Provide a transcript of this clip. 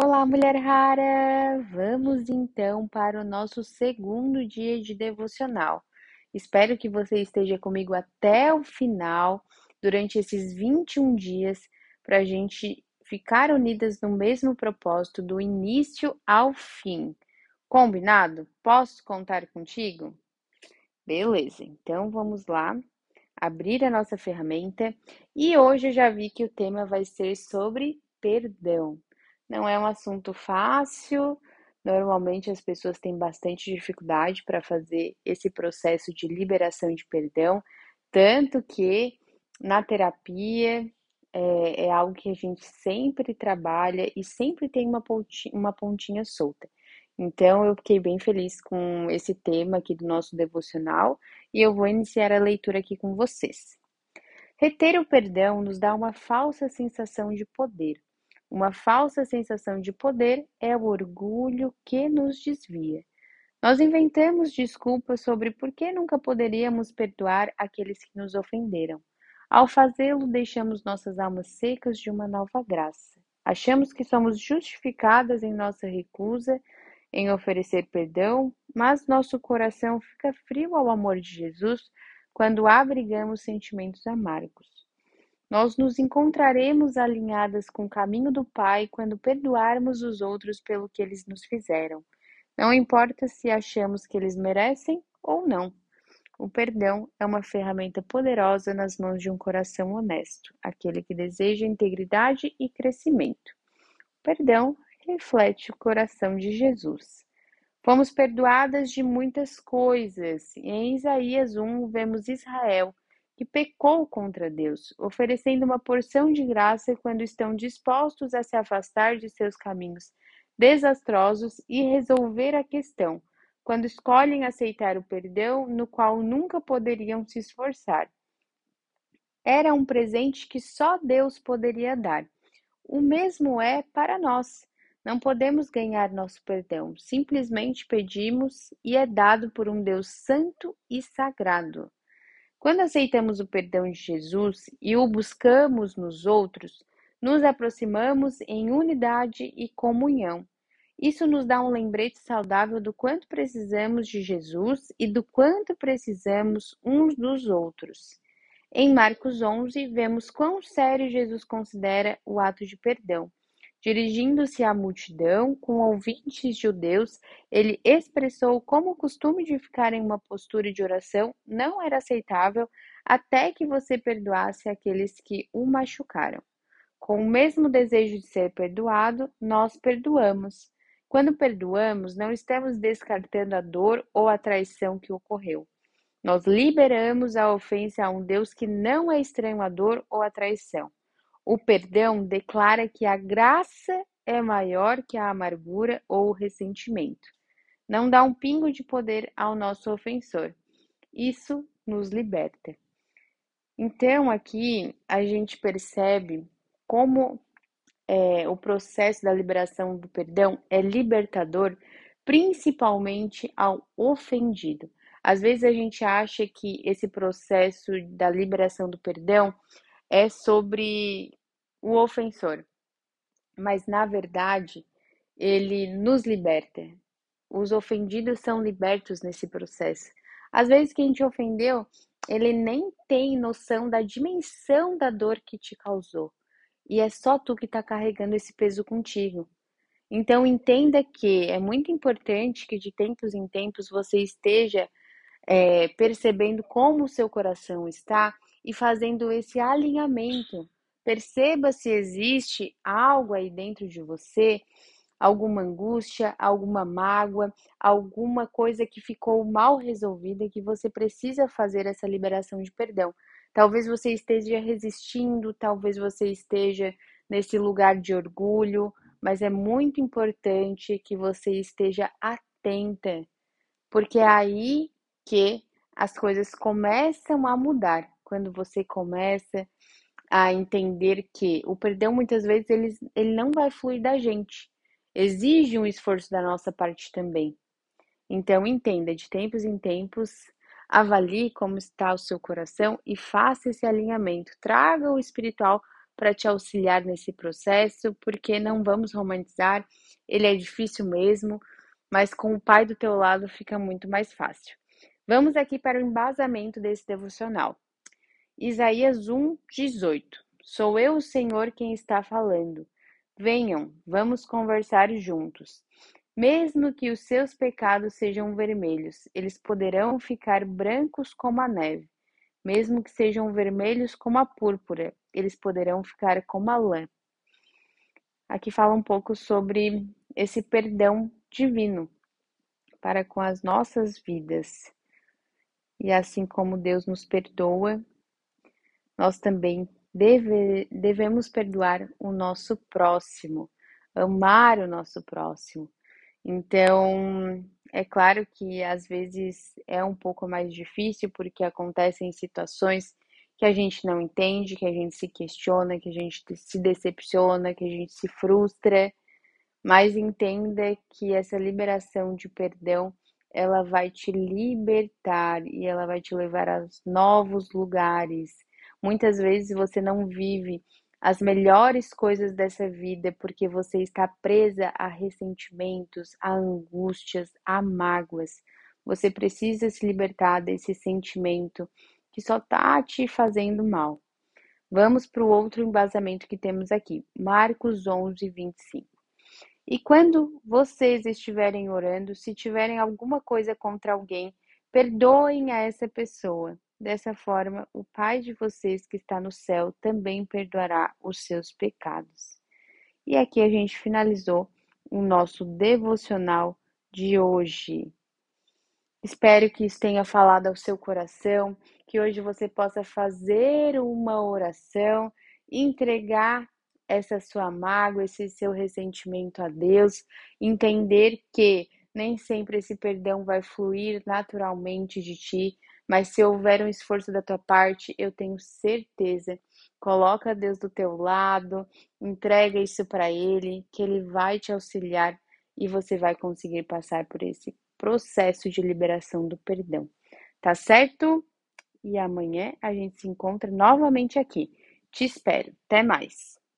Olá, mulher rara! Vamos então para o nosso segundo dia de devocional. Espero que você esteja comigo até o final, durante esses 21 dias, para a gente ficar unidas no mesmo propósito, do início ao fim. Combinado? Posso contar contigo? Beleza, então vamos lá abrir a nossa ferramenta e hoje eu já vi que o tema vai ser sobre perdão. Não é um assunto fácil, normalmente as pessoas têm bastante dificuldade para fazer esse processo de liberação de perdão, tanto que na terapia é, é algo que a gente sempre trabalha e sempre tem uma pontinha, uma pontinha solta. Então, eu fiquei bem feliz com esse tema aqui do nosso devocional e eu vou iniciar a leitura aqui com vocês. Reter o perdão nos dá uma falsa sensação de poder. Uma falsa sensação de poder é o orgulho que nos desvia. Nós inventamos desculpas sobre por que nunca poderíamos perdoar aqueles que nos ofenderam. Ao fazê-lo, deixamos nossas almas secas de uma nova graça. Achamos que somos justificadas em nossa recusa em oferecer perdão, mas nosso coração fica frio ao amor de Jesus quando abrigamos sentimentos amargos. Nós nos encontraremos alinhadas com o caminho do Pai quando perdoarmos os outros pelo que eles nos fizeram. Não importa se achamos que eles merecem ou não. O perdão é uma ferramenta poderosa nas mãos de um coração honesto, aquele que deseja integridade e crescimento. O perdão reflete o coração de Jesus. Fomos perdoadas de muitas coisas. Em Isaías 1, vemos Israel, que pecou contra Deus, oferecendo uma porção de graça quando estão dispostos a se afastar de seus caminhos desastrosos e resolver a questão, quando escolhem aceitar o perdão no qual nunca poderiam se esforçar. Era um presente que só Deus poderia dar. O mesmo é para nós. Não podemos ganhar nosso perdão, simplesmente pedimos e é dado por um Deus santo e sagrado. Quando aceitamos o perdão de Jesus e o buscamos nos outros, nos aproximamos em unidade e comunhão. Isso nos dá um lembrete saudável do quanto precisamos de Jesus e do quanto precisamos uns dos outros. Em Marcos 11, vemos quão sério Jesus considera o ato de perdão. Dirigindo-se à multidão, com ouvintes judeus, ele expressou como o costume de ficar em uma postura de oração não era aceitável até que você perdoasse aqueles que o machucaram. Com o mesmo desejo de ser perdoado, nós perdoamos. Quando perdoamos, não estamos descartando a dor ou a traição que ocorreu. Nós liberamos a ofensa a um Deus que não é estranho à dor ou à traição. O perdão declara que a graça é maior que a amargura ou o ressentimento. Não dá um pingo de poder ao nosso ofensor. Isso nos liberta. Então, aqui a gente percebe como é, o processo da liberação do perdão é libertador, principalmente ao ofendido. Às vezes a gente acha que esse processo da liberação do perdão é sobre o ofensor, mas na verdade ele nos liberta. Os ofendidos são libertos nesse processo. Às vezes quem te ofendeu, ele nem tem noção da dimensão da dor que te causou. E é só tu que está carregando esse peso contigo. Então entenda que é muito importante que de tempos em tempos você esteja é, percebendo como o seu coração está e fazendo esse alinhamento Perceba se existe algo aí dentro de você, alguma angústia, alguma mágoa, alguma coisa que ficou mal resolvida que você precisa fazer essa liberação de perdão. Talvez você esteja resistindo, talvez você esteja nesse lugar de orgulho, mas é muito importante que você esteja atenta, porque é aí que as coisas começam a mudar. Quando você começa a entender que o perdão muitas vezes ele, ele não vai fluir da gente. Exige um esforço da nossa parte também. Então entenda, de tempos em tempos, avalie como está o seu coração e faça esse alinhamento. Traga o espiritual para te auxiliar nesse processo, porque não vamos romantizar, ele é difícil mesmo, mas com o pai do teu lado fica muito mais fácil. Vamos aqui para o embasamento desse devocional. Isaías 1, 18. Sou eu, o Senhor, quem está falando. Venham, vamos conversar juntos. Mesmo que os seus pecados sejam vermelhos, eles poderão ficar brancos como a neve. Mesmo que sejam vermelhos como a púrpura, eles poderão ficar como a lã. Aqui fala um pouco sobre esse perdão divino para com as nossas vidas. E assim como Deus nos perdoa, nós também deve, devemos perdoar o nosso próximo, amar o nosso próximo. Então, é claro que às vezes é um pouco mais difícil porque acontecem situações que a gente não entende, que a gente se questiona, que a gente se decepciona, que a gente se frustra, mas entenda que essa liberação de perdão ela vai te libertar e ela vai te levar a novos lugares. Muitas vezes você não vive as melhores coisas dessa vida porque você está presa a ressentimentos, a angústias, a mágoas. Você precisa se libertar desse sentimento que só está te fazendo mal. Vamos para o outro embasamento que temos aqui, Marcos 11, 25. E quando vocês estiverem orando, se tiverem alguma coisa contra alguém, perdoem a essa pessoa. Dessa forma, o Pai de vocês que está no céu também perdoará os seus pecados. E aqui a gente finalizou o nosso devocional de hoje. Espero que isso tenha falado ao seu coração, que hoje você possa fazer uma oração, entregar essa sua mágoa, esse seu ressentimento a Deus, entender que nem sempre esse perdão vai fluir naturalmente de ti, mas se houver um esforço da tua parte, eu tenho certeza, coloca Deus do teu lado, entrega isso para ele, que ele vai te auxiliar e você vai conseguir passar por esse processo de liberação do perdão. Tá certo? E amanhã a gente se encontra novamente aqui. Te espero. Até mais.